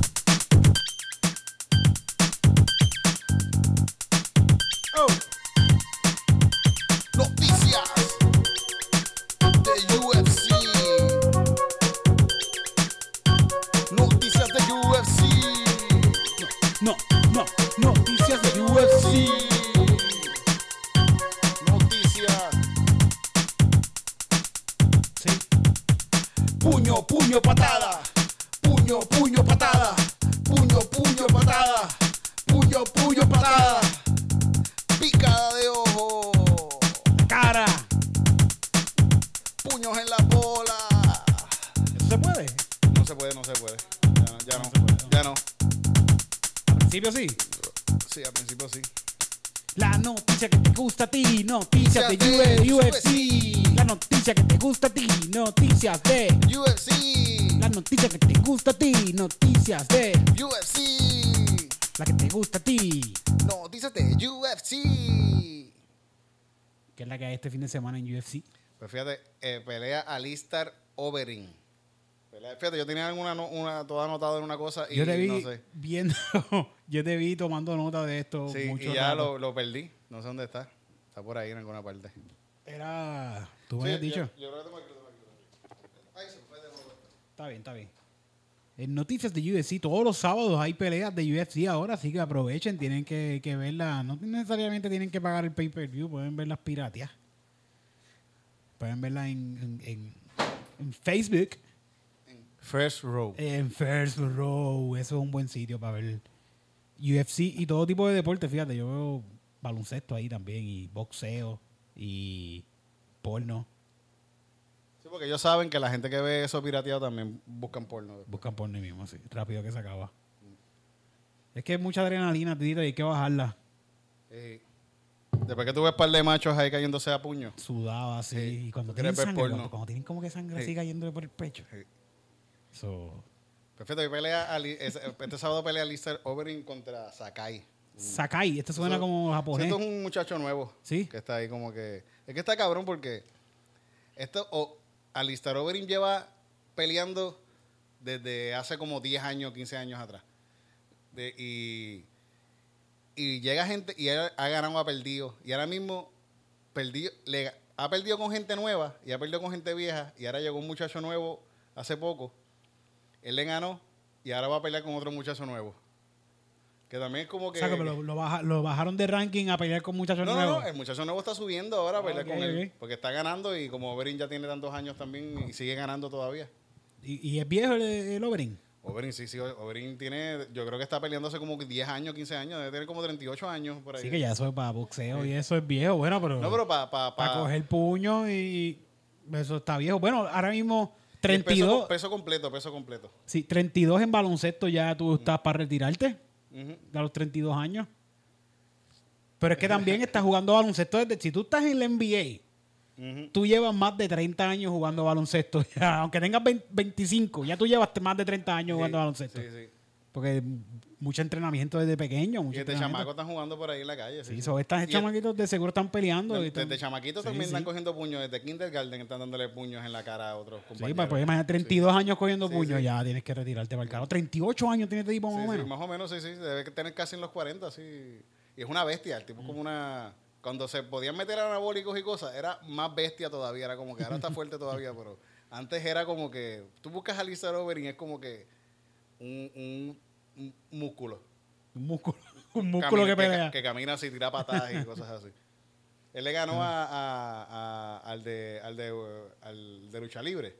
Fíjate, eh, pelea Alistar Overin. Pelea- Fíjate, yo tenía alguna una, todo anotado en una cosa y
Yo te vi
no sé.
viendo, [laughs] yo te vi tomando nota de esto
Sí,
mucho
y ya lo, lo perdí. No sé dónde está. Está por ahí en alguna parte.
Era. Tú me
Sí,
habías dicho.
Yo, yo creo que tengo aquí, tengo se fue de nuevo.
Está bien, está bien. En noticias de UFC, todos los sábados hay peleas de UFC ahora, así que aprovechen, tienen que, que verla. No necesariamente tienen que pagar el pay-per-view, pueden ver las piratas. Pueden verla en, en, en- en Facebook,
First Row.
en First Row. Eso es un buen sitio para ver UFC y todo tipo de deporte. Fíjate, yo veo baloncesto ahí también, y boxeo, y porno.
Sí, porque ellos saben que la gente que ve eso pirateado también buscan porno.
Buscan porno mismo, así, rápido que se acaba. Es que es mucha adrenalina, Tito, y hay que bajarla.
Sí. Después que tú ves un par de machos ahí cayéndose a puño.
Sudaba así.
Sí,
Y cuando tienen sangre, cuando, cuando tienen como que sangre así
Sí.
cayendo por el pecho.
Sí.
So,
Perfecto, y pelea Ali- es- este sábado pelea Alistair Overeem contra Sakai.
Sakai, este suena
Eso-
como japonés.
Esto es un muchacho nuevo.
Sí.
Que está ahí como que. Es que está cabrón porque. Esto, o Alistair Overeem lleva peleando desde hace como 10 años, 15 años atrás. De- y, y llega gente y él ha ganado o ha perdido. Y ahora mismo perdido, le, ha perdido con gente nueva y ha perdido con gente vieja. Y ahora llegó un muchacho nuevo hace poco. Él le ganó y ahora va a pelear con otro muchacho nuevo. Que también es como que.
o sea, que lo, lo baja- lo bajaron de ranking a pelear con muchachos
No, no,
nuevos.
no, el muchacho nuevo está subiendo ahora a pelear
ok,
con él. Porque está ganando y como Overeem ya tiene tantos años también y sigue ganando todavía.
y, y es viejo el, el. Overeem,
sí, sí, Overeem tiene, yo creo que está peleando hace como 10 años, 15 años, debe tener como 38 años por ahí.
Así que ya eso es para boxeo y eso es viejo. Bueno, pero,
No, pero para pa,
para
pa-
coger puño y eso está viejo. Bueno, ahora mismo
y es
32,
Peso, peso completo, peso completo.
sí, 32 en baloncesto ya tú estás para retirarte
Ujú.
a los 32 años. Pero es que [laughs] también estás jugando baloncesto desde... Si tú estás en la NBA, Tú llevas más de 30 años jugando baloncesto. Ya, [laughs] aunque tengas 20 25, ya tú llevas más de 30 años jugando
Sí,
baloncesto.
Sí, sí.
Porque mucho entrenamiento desde pequeño.
Y
Mucho
este
entrenamiento.
chamaco están jugando por ahí en la calle. Sí,
Sí,
sí.
so, estas
Y
chamaquitos de seguro están peleando. y
Desde, chamaquitos
Sí,
también
sí.
están cogiendo puños. Desde kindergarten están dándole puños en la cara a otros
Sí,
compañeros.
pues, pues imagínate 32 años cogiendo
Sí,
puños,
sí.
ya tienes que retirarte para el carajo. 38 años tiene este tipo
Sí,
más o
sí,
menos.
más o menos, sí, sí. Debe tener casi en los 40, sí. Y es una bestia. El tipo es como una... Cuando se podían meter anabólicos y cosas, era más bestia todavía. Era como que ahora está fuerte todavía, pero antes era como que. Tú buscas a Lisa Robert y es como que un, un- un músculo.
Un músculo, [laughs] un músculo
Camina-
que pelea.
Que, camina así, tira patadas y cosas así. Él le ganó a, a- a- al, de, al, de, al de lucha libre.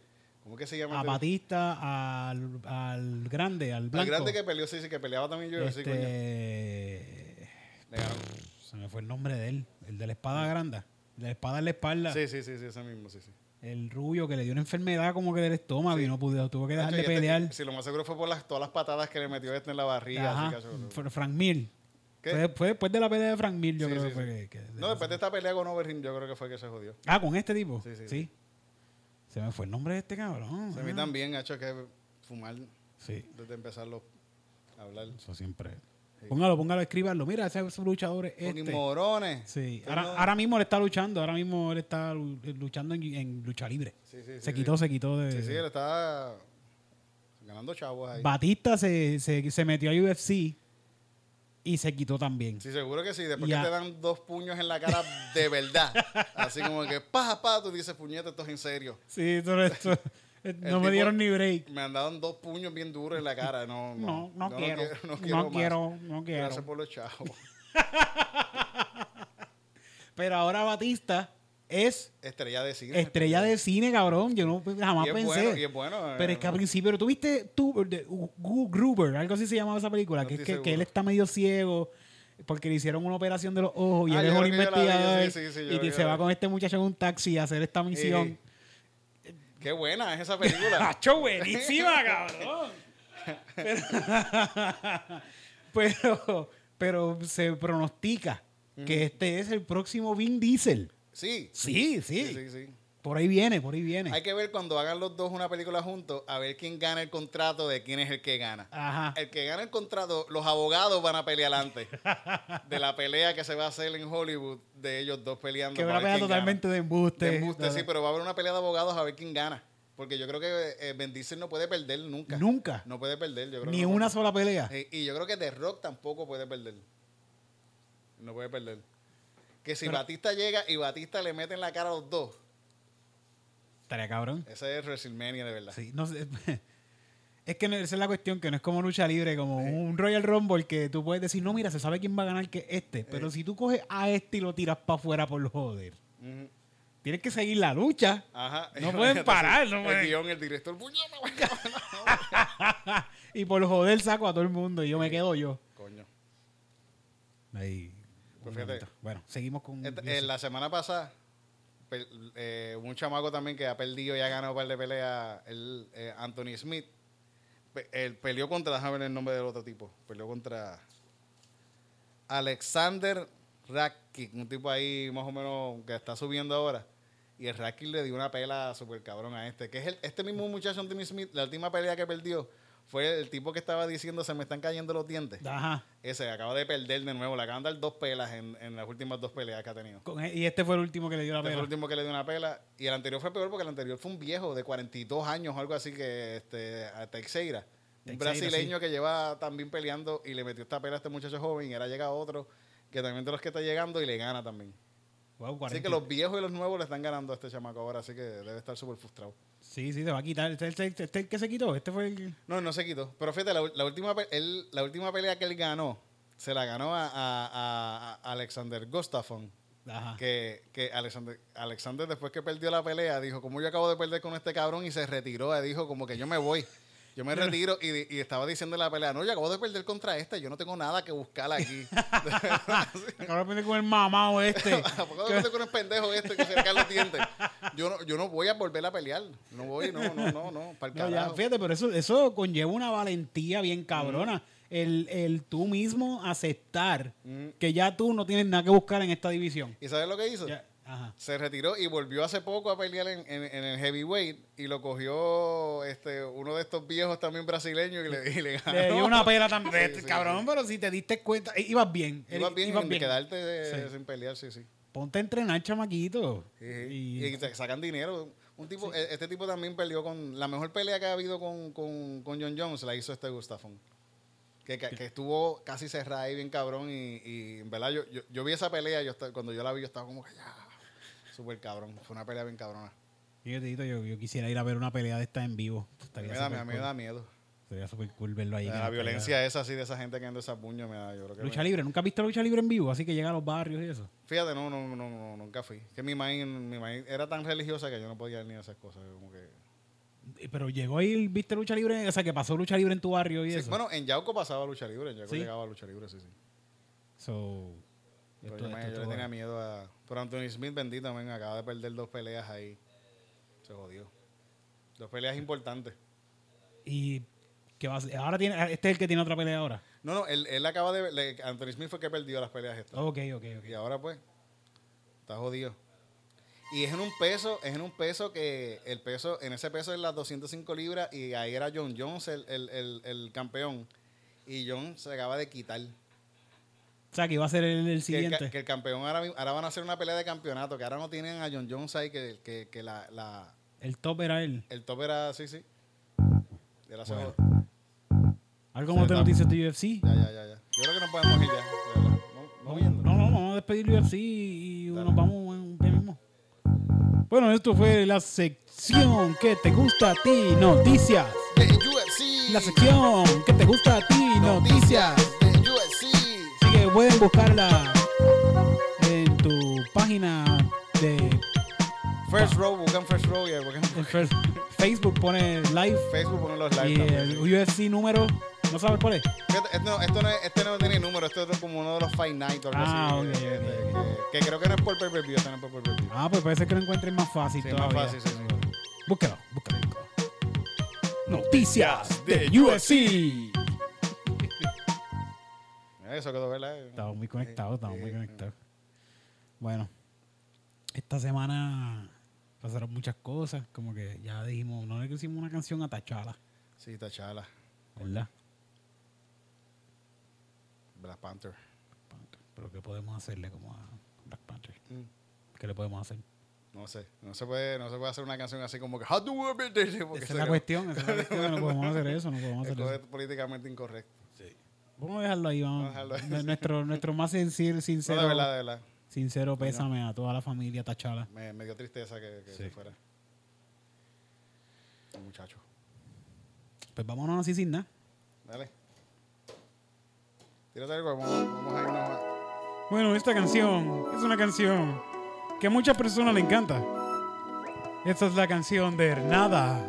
¿Cómo que se llama?
a Batista, al, al grande, al
Al
blanco.
grande que peleó, sí, sí, que peleaba también yo. sí, coño.
este,
Le ganó.
se me fue el nombre de él, el de la espada grande. El de la espada en la espalda.
Sí, sí, sí, sí, ese mismo, sí, sí.
El rubio que le dio una enfermedad como que del estómago y no pudo, tuvo que dejar de
este-
pelear.
Sí, lo más seguro fue por las, todas las patadas que le metió este en la barriga.
Ajá,
así,
Frank Mir. Fue, fue después de la pelea de Frank Mir, yo
Sí,
creo
sí,
que fue que, que-
No, después de esta pelea con Overeem, yo creo que fue que se jodió.
Ah, con este tipo.
Sí, sí,
Sí. Se me fue el nombre de este cabrón.
a mí
ah.
también ha hecho que fumar
Sí,
desde empezarlo a hablar.
eso siempre. Póngalo, póngalo, escríbalo. Mira, ese luchador es este.
morones.
Sí, ahora, ahora mismo él está luchando, ahora mismo él está lu- luchando en, en lucha libre.
Sí, sí, sí,
se
sí.
quitó, se quitó de...
Sí, sí, él está ganando chavos ahí.
Batista se, se, se metió a UFC y se quitó también.
Sí, seguro que sí. Después
Ya.
que te dan dos puños en la cara de verdad. [laughs] Así como que, pa, pa, tú dices, puñeta, esto es en serio.
Sí, todo esto, [laughs] no me dieron ni break.
Me han dado dos puños bien duros en la cara. No, no,
No, no, quiero.
no
No
quiero,
quiero,
más.
no quiero.
Gracias por los chavos. [laughs]
Pero ahora Batista es
Estrella de cine.
estrella de cine, cabrón. Yo no jamás
Y es
pensé.
bueno, y es bueno.
Pero es que al principio, ¿tú viste tú, de, Gu- Gruber? Algo así se llamaba esa película.
No
que es que, que él está medio ciego porque le hicieron una operación de los ojos y
Ah,
él es un
vi,
investigador
sí, sí,
y se va con este muchacho en un taxi a hacer esta misión.
Qué buena es esa [laughs] película.
¡Hacho, buenísima, cabrón! Pero, [laughs] pero, pero se pronostica que este es el próximo Vin Diesel.
sí.
Sí, sí.
Sí, sí, sí.
Por ahí viene, por ahí viene.
Hay que ver cuando hagan los dos una película juntos, a ver quién gana el contrato de quién es el que gana.
Ajá.
El que gana el contrato, los abogados van a pelear antes [laughs] de la pelea que se va a hacer en Hollywood de ellos dos peleando.
Que es
para
una
ver
pelea
quién
totalmente de embuste.
De embuste, sí, pero va a haber una pelea de abogados a ver quién gana. Porque yo creo que eh, Vin Diesel no puede perder nunca.
Nunca.
No puede perder, yo creo
Ni
no.
una sola pelea.
Y yo creo que The Rock tampoco puede perder. No puede perder. Que si
Pero-
Batista llega y Batista le mete en la cara a los dos,
Estaría cabrón.
ese es WrestleMania de verdad.
Sí, no sé. [laughs] Es que no- esa es la cuestión, que no es como lucha libre, como un Royal Rumble que tú puedes decir, no, mira, se sabe quién va a ganar que este. Pero si tú coges a este y lo tiras para afuera por joder, tienes que seguir la lucha.
Ajá.
No [laughs] pueden parar, no
el
pueden.
guion, el director, [laughs]
y por joder saco a todo el mundo y yo me quedo yo.
Coño.
Ahí.
Pues fíjate.
Bueno, seguimos con.
Esta- eh, la semana pasada, eh, un chamaco también que ha perdido y ha ganado un par de peleas, el, eh, Anthony Smith, pe- él peleó contra, déjame ver el nombre del otro tipo, peleó contra Alexander Rakic, un tipo ahí más o menos que está subiendo ahora. Y el Rakic le dio una pela súper cabrón a este, que es el, este mismo muchacho Anthony Smith, la última pelea que perdió fue el tipo que estaba diciendo se me están cayendo los dientes.
Ajá.
Ese acaba de perder de nuevo, le acaban de dar dos pelas en, en las últimas dos peleas que ha tenido.
Con- y este fue el último que le dio la
Este fue
pena.
el último que le dio una pela. Y el anterior fue peor porque el anterior fue un viejo de 42 años o algo así que este, a Teixeira. Un
Teixeira,
brasileño que lleva también peleando y le metió esta pela a este muchacho joven y ahora llega otro que también de los que está llegando y le gana también.
Wow,
Así
40.
que los viejos y los nuevos le están ganando a este chamaco ahora, así que debe estar súper frustrado.
Sí, sí, se va a quitar. Este, este, este, este el que se quitó. Este fue el.
No, no se quitó. Pero fíjate, la, la última, él- la última pelea que él ganó, se la ganó a, a- a- a Alexander Gustafsson.
Ajá.
que, que Alexander, Alexander después que perdió la pelea dijo, como yo acabo de perder con este cabrón y se retiró, y dijo como que yo me voy. Yo me retiro y, estaba diciendo en la pelea, no, yo acabo de perder contra este, yo no tengo nada que buscar aquí. [laughs] [laughs]
Acabo de perder con el mamado este. [laughs]
acabo de perder con el pendejo este que se le los dientes. Yo no, yo no voy a volver a pelear. No voy, no, no, no, no, para el
No, ya, fíjate, pero eso, eso conlleva una valentía bien cabrona. El, el tú mismo aceptar
Mm.
que ya tú no tienes nada que buscar en esta división.
¿Y sabes lo que hizo?
Ya, ajá.
Se retiró y volvió hace poco a pelear en, en- en el heavyweight y lo cogió este uno de estos viejos también brasileños y le, y le ganó.
Le dio una pela también, [laughs]
Sí, sí,
cabrón, pero si te diste cuenta, ibas bien.
Ibas bien,
ibas
en
bien.
quedarte sin pelear, sí, sí.
Ponte a entrenar, chamaquito. Y-
Y, te sacan dinero. Un tipo, e- Este tipo también peleó con. La mejor pelea que ha habido con, con, con John Jones la hizo este Gustafón. Que, que- que estuvo casi cerrada ahí bien cabrón y, y en verdad yo, yo, yo vi esa pelea, yo cuando yo la vi yo estaba como que ya, súper cabrón. Fue una pelea bien cabrona.
Fíjate, Tito, yo, yo quisiera ir a ver una pelea de esta en vivo.
A mí
Estaría
me da, me
cool.
da miedo.
Sería súper cool verlo ahí.
La, violencia esa así de esa gente que anda esa puño me da, yo creo que
Lucha
me-
libre, ¿nunca has visto lucha libre en vivo? Así que llega a los barrios y eso.
Fíjate, no, no, no, no, nunca fui. Que mi maíz, mi era tan religiosa que yo no podía ir ni a esas cosas. Como que...
Eh, Pero llegó ahí, viste lucha libre, o sea, que pasó lucha libre en tu barrio y
Sí,
eso.
bueno, en Yauco pasaba lucha libre, en Yauco
¿Sí?
llegaba lucha libre, sí, sí.
So, esto-
yo, me-
esto
yo le tenía miedo a... Pero Anthony Smith, bendito, men, acaba de perder dos peleas ahí. Se jodió. Dos peleas importantes.
Y que va a ser- ahora tiene, este es el que tiene otra pelea ahora.
No, no, él, él acaba de... le- Anthony Smith fue el que perdió las peleas estas.
Ok, ok, ok.
Y ahora pues, está jodido. Y es en un peso, es en un peso que el peso, en ese peso es las 205 libras y ahí era John Jones el, el, el, el campeón. Y John se acaba de quitar.
O sea, que iba a ser el, el
Que el,
siguiente.
que el campeón ahora, ahora van a hacer una pelea de campeonato, que ahora no tienen a John Jones ahí, que, que, que la, la,
El top era él.
el top era, sí, sí. Él hace-
Bueno.
ya,
Algo más de noticias de UFC.
ya, ya, ya. Yo creo que nos podemos ir ya. de. No, no.
No, no, vamos a despedir UFC y
Dale.
nos vamos en ya mismo. Bueno, esto fue la sección que te gusta a ti, noticias.
De UFC.
La sección que te gusta a ti, noticias.
de
pueden buscarla en tu página de
First Row, buscan First Row y buscan
Fer- Facebook, pone live
Facebook, ponen los
y
live
el
también.
UFC número, ¿no sabes cuál es?
Este no, esto no es- este no tiene número, esto es como uno de los Fight Night o algo
Ah,
así.
ok,
que,
ok,
que- que creo que no es por pay-per-view, este no es por pay-per-view.
Ah, pues parece que lo encuentres más fácil
Sí, más
todavía.
fácil, sí, sí.
Búscalo, búscalo. Noticias de UFC.
Eso quedó, ¿verdad?
Estamos muy conectados, estamos muy conectados. Bueno, esta semana pasaron muchas cosas, como que ya dijimos, no le hicimos una canción a Tachala,
Sí, Tachala,
¿verdad?
Black Panther.
Pero ¿qué podemos hacerle como a Black Panther?
Mm.
¿Qué le podemos hacer?
No sé, no se puede, no se puede hacer una canción así como que How do we beat this?" Porque
Esa es la cuestión, esa es la [laughs] cuestión, no podemos hacer eso, no podemos hacer
Esto
eso.
es políticamente incorrecto.
Vamos a dejarlo ahí, vamos.
Vamos a dejarlo ahí.
Nu- Nuestro, nuestro más sincero,
No,
sincero,
de verdad, de verdad.
sincero pésame a toda la familia Tachala.
Me, me dio tristeza que, que
Sí.
se fuera. El muchacho.
Pues vámonos así sin nada.
Dale. Tírate algo, vamos, vamos a irnos a...
Bueno, esta canción es una canción que a muchas personas le encanta. Esta es la canción de Nada.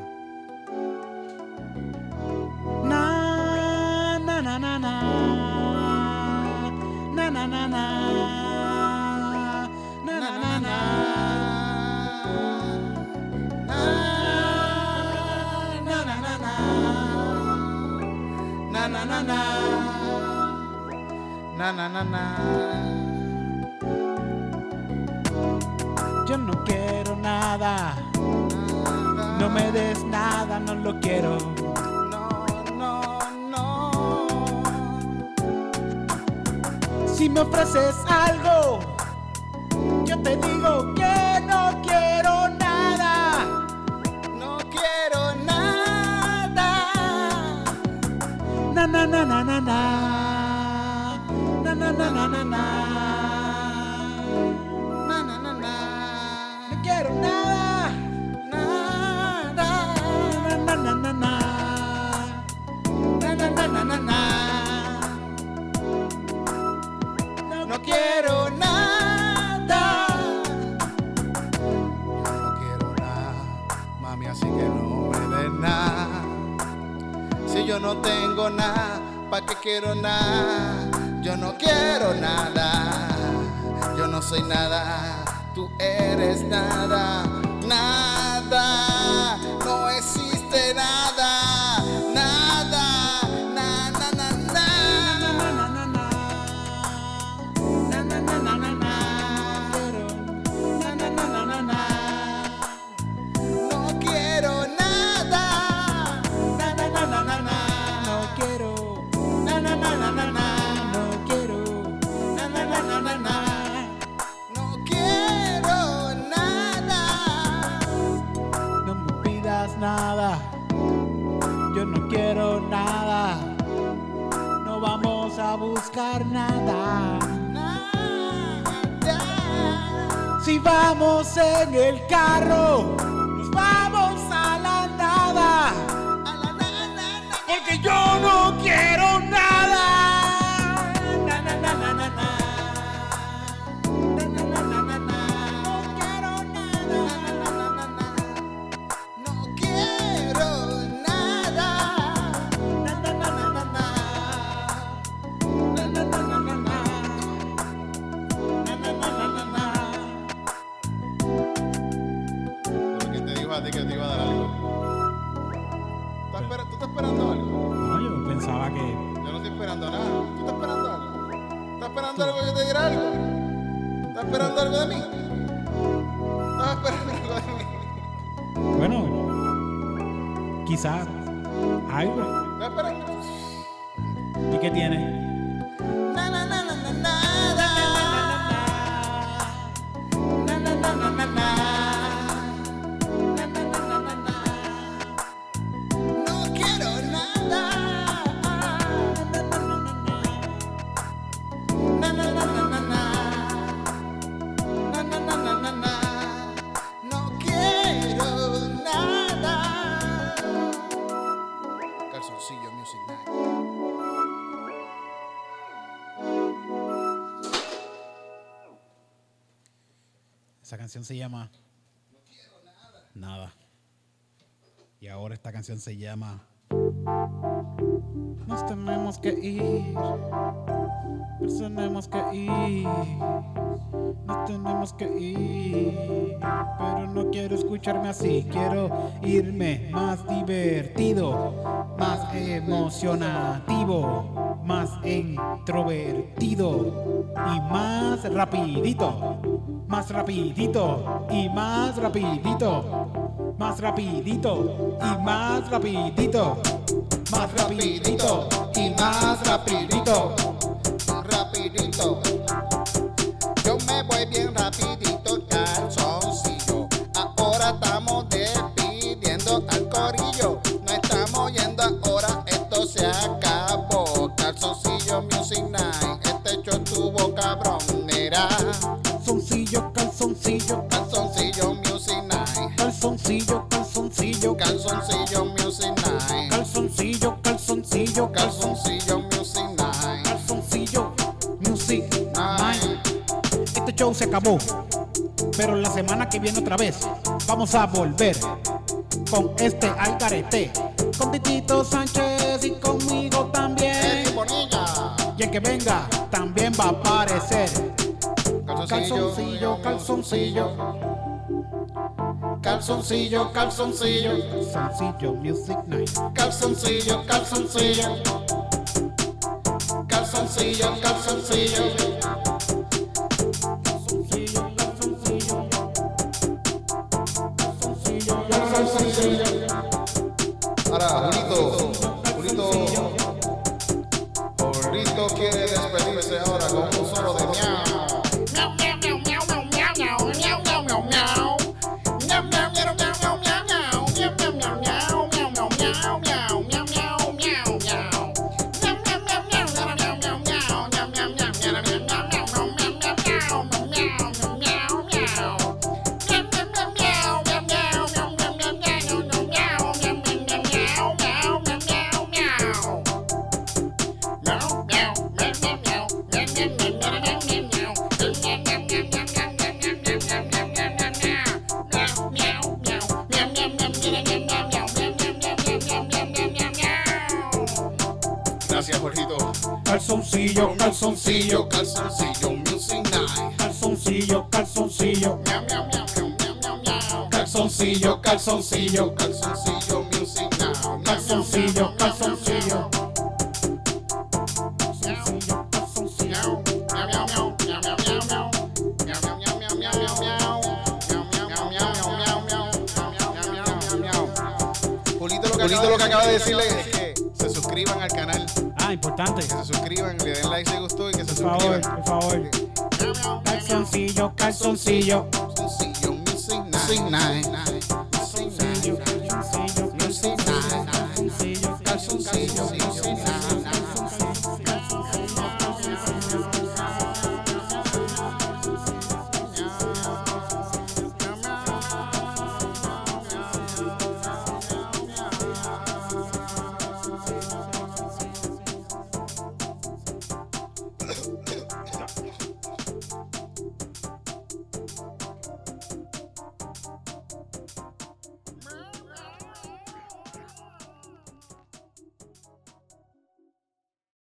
Na na na na. Yo no quiero nada. No me des nada, no lo quiero.
No, no, no.
Si me ofreces algo, yo te digo que Na na na na na na.
Yo no tengo nada, ¿para qué quiero nada? Yo no quiero nada. Yo no soy nada, tú eres nada. Nada, no existe nada.
en el carro. se llama Nada. Y ahora esta canción se llama Nos tenemos que ir. Nos tenemos que ir. Nos tenemos que ir. Pero no quiero escucharme así. Quiero irme más divertido, más emocionativo, más introvertido y más rapidito. Más rapidito y más rapidito. Más rapidito y más rapidito. Más rapidito y más rapidito.
Rapidito.
otra vez. Vamos a volver con este Alcarete. Con Titito Sánchez y conmigo también. Y el que venga también va a aparecer.
Calzoncillo,
calzoncillo. Calzoncillo,
calzoncillo. Calzoncillo,
Music Night.
Calzoncillo, calzoncillo. Calzoncillo, calzoncillo.
Sou
see.